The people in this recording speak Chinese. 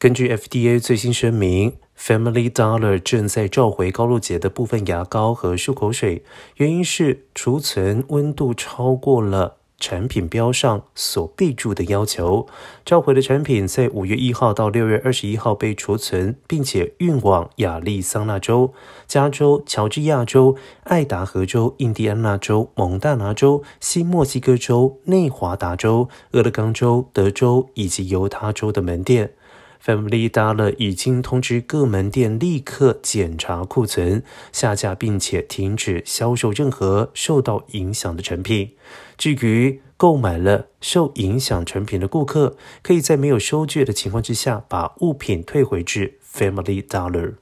根据 FDA 最新声明，Family Dollar 正在召回高露洁的部分牙膏和漱口水，原因是储存温度超过了产品标上所备注的要求。召回的产品在五月一号到六月二十一号被储存，并且运往亚利桑那州、加州、乔治亚州、爱达荷州、印第安纳州、蒙大拿州、新墨西哥州、内华达州、俄勒冈州、德州以及犹他州的门店。Family Dollar 已经通知各门店立刻检查库存、下架，并且停止销售任何受到影响的产品。至于购买了受影响产品的顾客，可以在没有收据的情况之下把物品退回至 Family Dollar。